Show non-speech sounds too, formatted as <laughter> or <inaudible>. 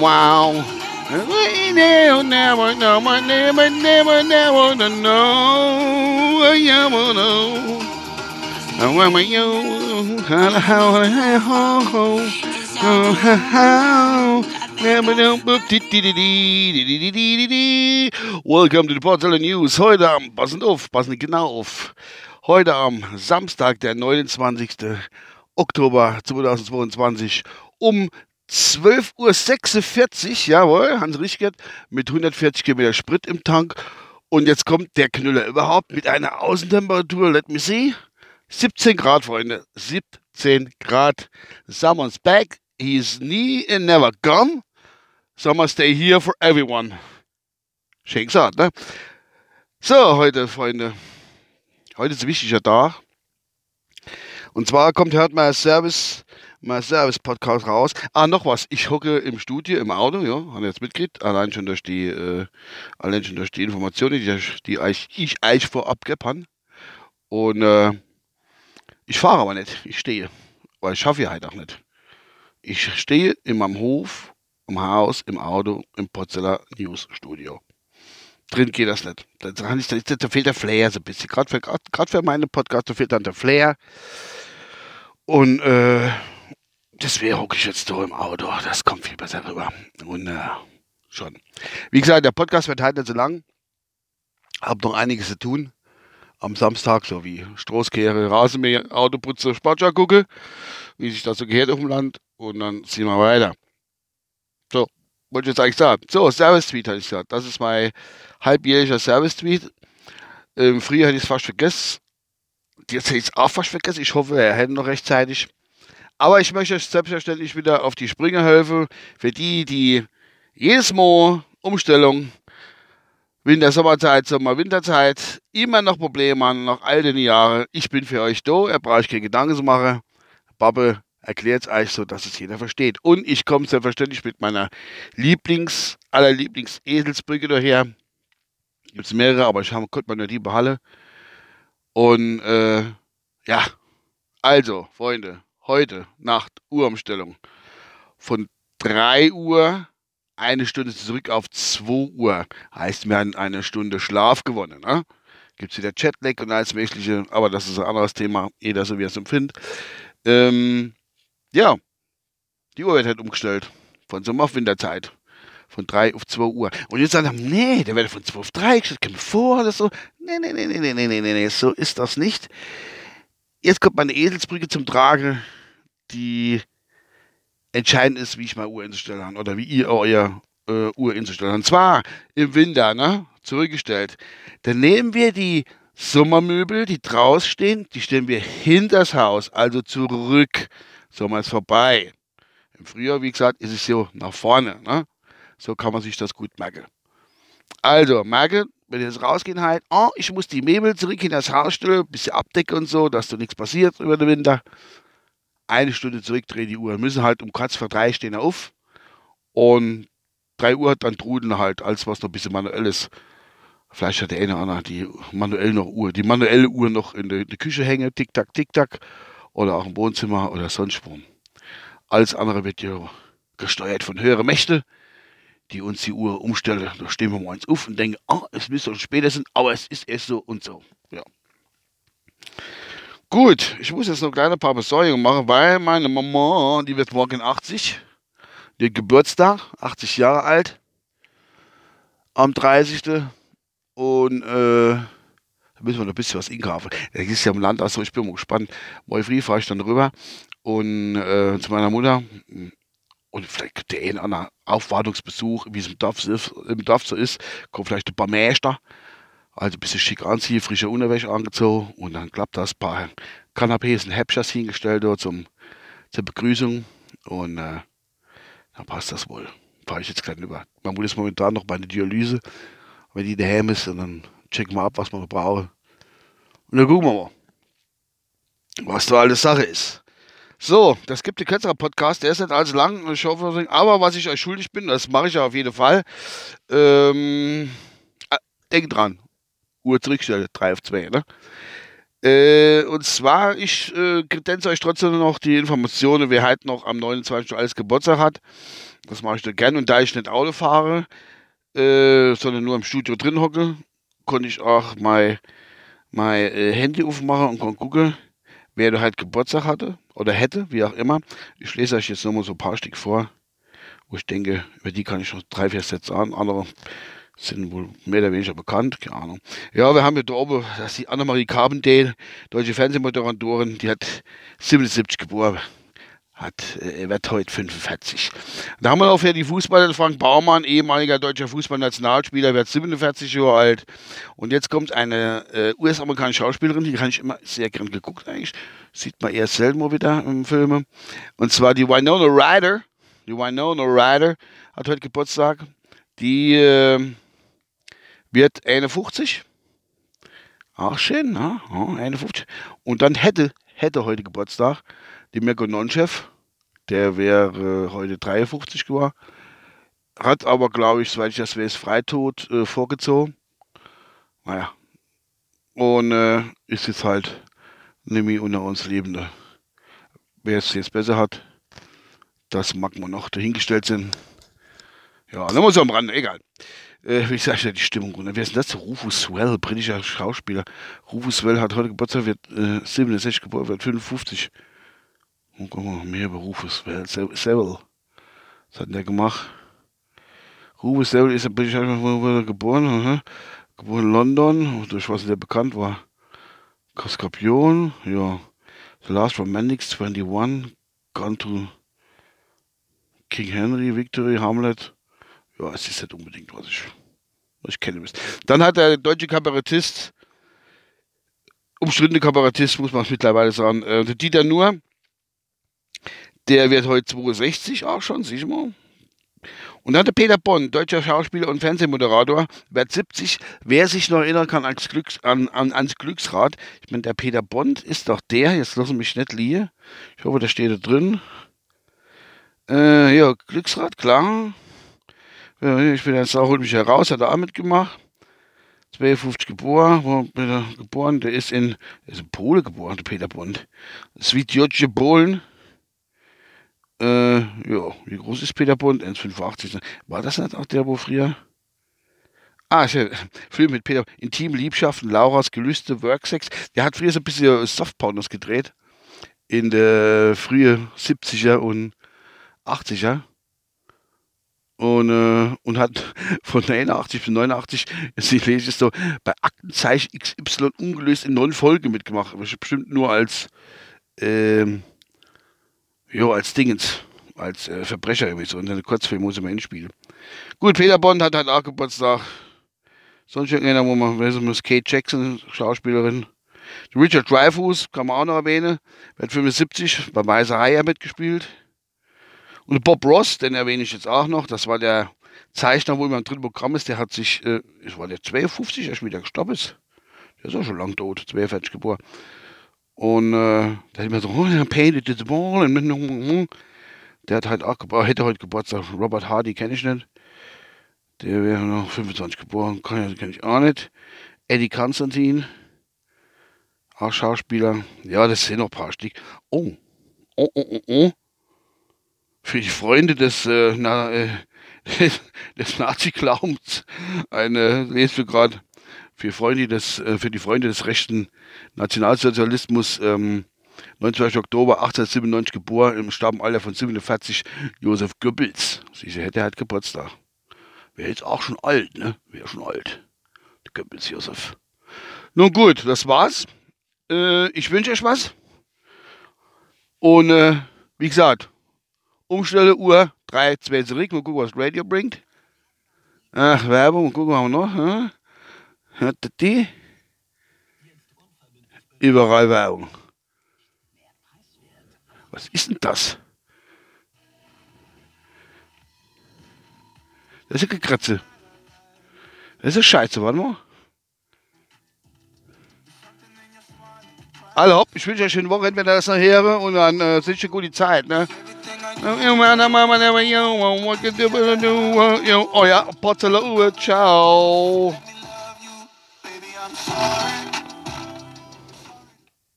wow. We never, never, never, never, never, never know. Never know. When we you, how, how, how, how, how, how. Welcome to the Portal News. Heute am, passend auf, passend genau auf. Heute am Samstag, der 29. Oktober 2022 um 12.46 Uhr, jawohl, Hans Richgert, mit 140 Kilometer Sprit im Tank. Und jetzt kommt der Knüller überhaupt mit einer Außentemperatur, let me see, 17 Grad, Freunde, 17 Grad. Summer's back, he's nie and never gone. Summer stay here for everyone. Schön gesagt, ne? So, heute, Freunde, heute ist ein wichtiger Tag. Und zwar kommt heute mal Service mal Service-Podcast raus. Ah, noch was. Ich hocke im Studio, im Auto, ja, habe jetzt mitgekriegt. Allein schon durch die, äh, allein schon durch die Informationen, die, die ich, ich euch vorab gebe. Und äh, ich fahre aber nicht. Ich stehe. Weil ich schaffe ja halt auch nicht. Ich stehe in meinem Hof, im Haus, im Auto, im Potzeller News Studio. Drin geht das nicht. Da, da fehlt der Flair so ein bisschen. Gerade für, für meine Podcasts fehlt dann der Flair. Und äh, deswegen hocke ich jetzt so im Auto. Das kommt viel besser rüber. Und äh, schon. Wie gesagt, der Podcast wird halt nicht so lang. Hab noch einiges zu tun. Am Samstag, so wie Stroßkehre, Rasenmäher, Autoputze, Sportschau gucke, wie sich das so gehört auf dem Land. Und dann ziehen wir weiter. So, wollte ich jetzt eigentlich sagen. So, Service-Tweet hatte ich gesagt. Das ist mein halbjährlicher Service-Tweet. Ähm, früher hätte ich es fast vergessen. Jetzt ich es auch fast vergessen. Ich hoffe, er hätte noch rechtzeitig. Aber ich möchte selbstverständlich wieder auf die Sprünge helfen. Für die, die jedes Mal Umstellung, Winter, Sommerzeit, Sommer, Winterzeit, immer noch Probleme haben, noch all den Jahre. Ich bin für euch da, ihr braucht keine Gedanken zu machen. Babbe erklärt es euch so, dass es jeder versteht. Und ich komme selbstverständlich mit meiner Lieblings-, aller Lieblings-Eselsbrücke daher. Gibt es mehrere, aber ich habe konnte nur die behalten. Und äh, ja, also, Freunde, heute Nacht Uhrumstellung von 3 Uhr eine Stunde zurück auf 2 Uhr. Heißt, wir haben eine Stunde Schlaf gewonnen. Ne? Gibt es wieder Chatlag und alles Mögliche, aber das ist ein anderes Thema. Jeder so wie er es empfindet. Ähm, ja, die Uhr wird halt umgestellt. Von Sommer auf Winterzeit. Von 3 auf 2 Uhr. Und jetzt sagen nee, der wird von 2 auf 3 gestellt. Kommt vor oder so. Nee, nee, nee, nee, nee, nee, nee, nee, so ist das nicht. Jetzt kommt meine Eselsbrücke zum Tragen die entscheidend ist, wie ich meine Uhr einzustellen habe oder wie ihr euer äh, Uhr einzustellen habt. Und zwar im Winter, ne? Zurückgestellt. Dann nehmen wir die Sommermöbel, die draußen stehen, die stellen wir hinter das Haus, also zurück. Sommer ist vorbei. Im Frühjahr, wie gesagt, ist es so nach vorne. Ne? So kann man sich das gut merken. Also, merke, wenn ihr jetzt rausgehen halt, oh, ich muss die Möbel zurück in das Haus stellen, bisschen abdecken und so, dass da nichts passiert über den Winter eine Stunde zurückdrehen die Uhr. Wir müssen halt um kurz vor drei stehen auf und drei Uhr dann trudeln halt, als was noch ein bisschen manuell ist. Vielleicht hat der eine oder andere die manuell noch Uhr, die manuelle Uhr noch in der, in der Küche hängen, tick tack, tick tack, oder auch im Wohnzimmer oder sonst wo. Alles andere wird ja gesteuert von höheren Mächten, die uns die Uhr umstellen. Da stehen wir morgens auf und denken, oh, es müsste schon später sein, aber es ist erst so und so. Ja. Gut, ich muss jetzt noch kleine paar Besorgungen machen, weil meine Mama, die wird morgen 80. Der Geburtstag, 80 Jahre alt. Am 30. Und äh, da müssen wir noch ein bisschen was inkaufen. Das ist ja im Land, also ich bin mal gespannt. Morgen früh fahre ich dann rüber und äh, zu meiner Mutter. Und vielleicht gibt der einen anderen Aufwartungsbesuch, wie es im Dorf, im Dorf so ist. Kommt vielleicht ein paar Mäster also ein bisschen schick anziehen, frische Unterwäsche angezogen und dann klappt das. Ein paar Kanapés und Häppchers hingestellt dort zum, zur Begrüßung und äh, dann passt das wohl. Fahre ich jetzt gleich über. Man muss momentan noch bei der Dialyse, wenn die daheim ist, dann checken wir ab, was wir brauchen. Und dann gucken wir mal, was da alles Sache ist. So, das gibt ein kürzerer Podcast, der ist nicht allzu lang, ich hoffe, aber was ich euch schuldig bin, das mache ich auf jeden Fall. Ähm, äh, denkt dran, Uhr zurückstellen, 3 auf 2. Ne? Äh, und zwar, ich äh, euch trotzdem noch die Informationen, wer halt noch am 29. alles Geburtstag hat. Das mache ich da gerne. Und da ich nicht Auto fahre, äh, sondern nur im Studio drin hocke, konnte ich auch mein, mein äh, Handy aufmachen und konnte gucken, wer da halt Geburtstag hatte oder hätte, wie auch immer. Ich lese euch jetzt nochmal so ein paar Stück vor, wo ich denke, über die kann ich noch drei, vier Sätze an. Andere sind wohl mehr oder weniger bekannt, keine Ahnung. Ja, wir haben hier da oben, das ist die Annemarie Carbendale, deutsche Fernsehmoderatorin, die hat 77 geboren. Hat, äh, wird heute 45. Da haben wir auch hier die Fußballer, Frank Baumann, ehemaliger deutscher Fußballnationalspieler, wird 47 Jahre alt. Und jetzt kommt eine äh, US-amerikanische Schauspielerin, die kann ich immer sehr gern geguckt eigentlich. Sieht man eher selten mal wieder im Filme. Und zwar die Winona Ryder. Die Winona Ryder hat heute Geburtstag. Die, äh, wird 51. Ach, schön, ne? Ja, 51. Und dann hätte, hätte heute Geburtstag die Mirko Nonchef. Der wäre heute 53 geworden. Hat aber, glaube ich, soweit ich das weiß, Freitod äh, vorgezogen. Naja. Und äh, ist jetzt halt nämlich unter uns Lebende. Wer es jetzt besser hat, das mag man noch dahingestellt sind. Ja, dann muss am Rande, egal äh, wie gesagt, die Stimmung runter. Wer ist denn das? Rufus Swell, britischer Schauspieler. Rufus Swell hat heute Geburtstag, wird äh, 67 geboren, wird 55. Und guck mal, mehr über Rufus Swell. Sewell. Was hat denn der gemacht? Rufus Sewell ist ein britischer Schauspieler, geboren, aha. geboren in London, durch was er bekannt war. Skorpion, ja. The Last Romantics 21, Gone to King Henry, Victory, Hamlet. Ja, es ist nicht unbedingt, was ich, was ich kenne. Dann hat der deutsche Kabarettist, umstrittene Kabarettist, muss man es mittlerweile sagen, äh, der Dieter Nuhr, der wird heute 62 auch schon, siehst du mal. Und dann der Peter Bonn, deutscher Schauspieler und Fernsehmoderator, wird 70. Wer sich noch erinnern kann ans, Glücks, an, an, ans Glücksrad, ich meine, der Peter Bond ist doch der, jetzt lassen mich nicht liegen. Ich hoffe, da steht da drin. Äh, ja, Glücksrad, klar. Ich bin jetzt auch, mich heraus, hat er auch mitgemacht. 52 geboren, wo bin er geboren, der ist in, der ist in Polen geboren, der Peter Bond. Svitjoce Polen. Äh, ja, wie groß ist Peter Bond? 1,85. War das nicht auch der, wo früher? Ah, ja Film mit Peter. Intime Liebschaften, Lauras Gelüste, Worksex. Der hat früher so ein bisschen Softpornos gedreht. In der frühen 70er und 80er und, äh, und hat <laughs> von 89 bis 89, jetzt ich lese es so, bei Aktenzeichen XY ungelöst in neun Folgen mitgemacht. Bestimmt nur als, ähm, ja, als Dingens, als äh, Verbrecher irgendwie so. Und eine Kurzfilm muss immer hinspielen. Gut, Peter Bond hat halt auch Geburtstag. Sonst irgendeiner, wo man, weiß ich, Kate Jackson, Schauspielerin. Richard Dreyfuss, kann man auch noch erwähnen, wird 75, bei Weißer Hai mitgespielt. Und Bob Ross, den erwähne ich jetzt auch noch, das war der Zeichner, wo immer im dritten Programm ist, der hat sich, äh, das war der 52, erst wieder gestorben ist. Der ist auch schon lang tot, 42 geboren. Und äh, der hat immer so, oh, I painted the ball. Der hat halt auch hätte heute Geburtstag. Robert Hardy kenne ich nicht. Der wäre noch 25 geboren, kenne kenn ich auch nicht. Eddie Konstantin, auch Schauspieler. Ja, das sind noch ein paar Stück. Oh, oh, oh, oh, oh für die Freunde des, äh, na, äh, <laughs> des Nazi-Glaubens eine, lesen wir gerade, für, Freunde des, äh, für die Freunde des rechten Nationalsozialismus, ähm, 29. Oktober 1897 geboren, im Stammalter von 47, Josef Goebbels. Sie hätte halt Geburtstag. Wäre jetzt auch schon alt, ne? Wäre schon alt. Der Goebbels Josef. Nun gut, das war's. Äh, ich wünsche euch was. Und äh, wie gesagt, Umstelle Uhr 3, 2 zurück. Mal gucken, was das Radio bringt. Ach, Werbung. Mal gucken, was haben wir noch. Hm? Hört die? Überall Werbung. Was ist denn das? Das ist eine Gekratze. Das ist Scheiße, warte mal. Alle hopp, ich wünsche euch eine schöne Woche, wenn ihr das noch hören und dann äh, sind eine gute Zeit, ne? Oh ja, Potzele Uhr, ciao.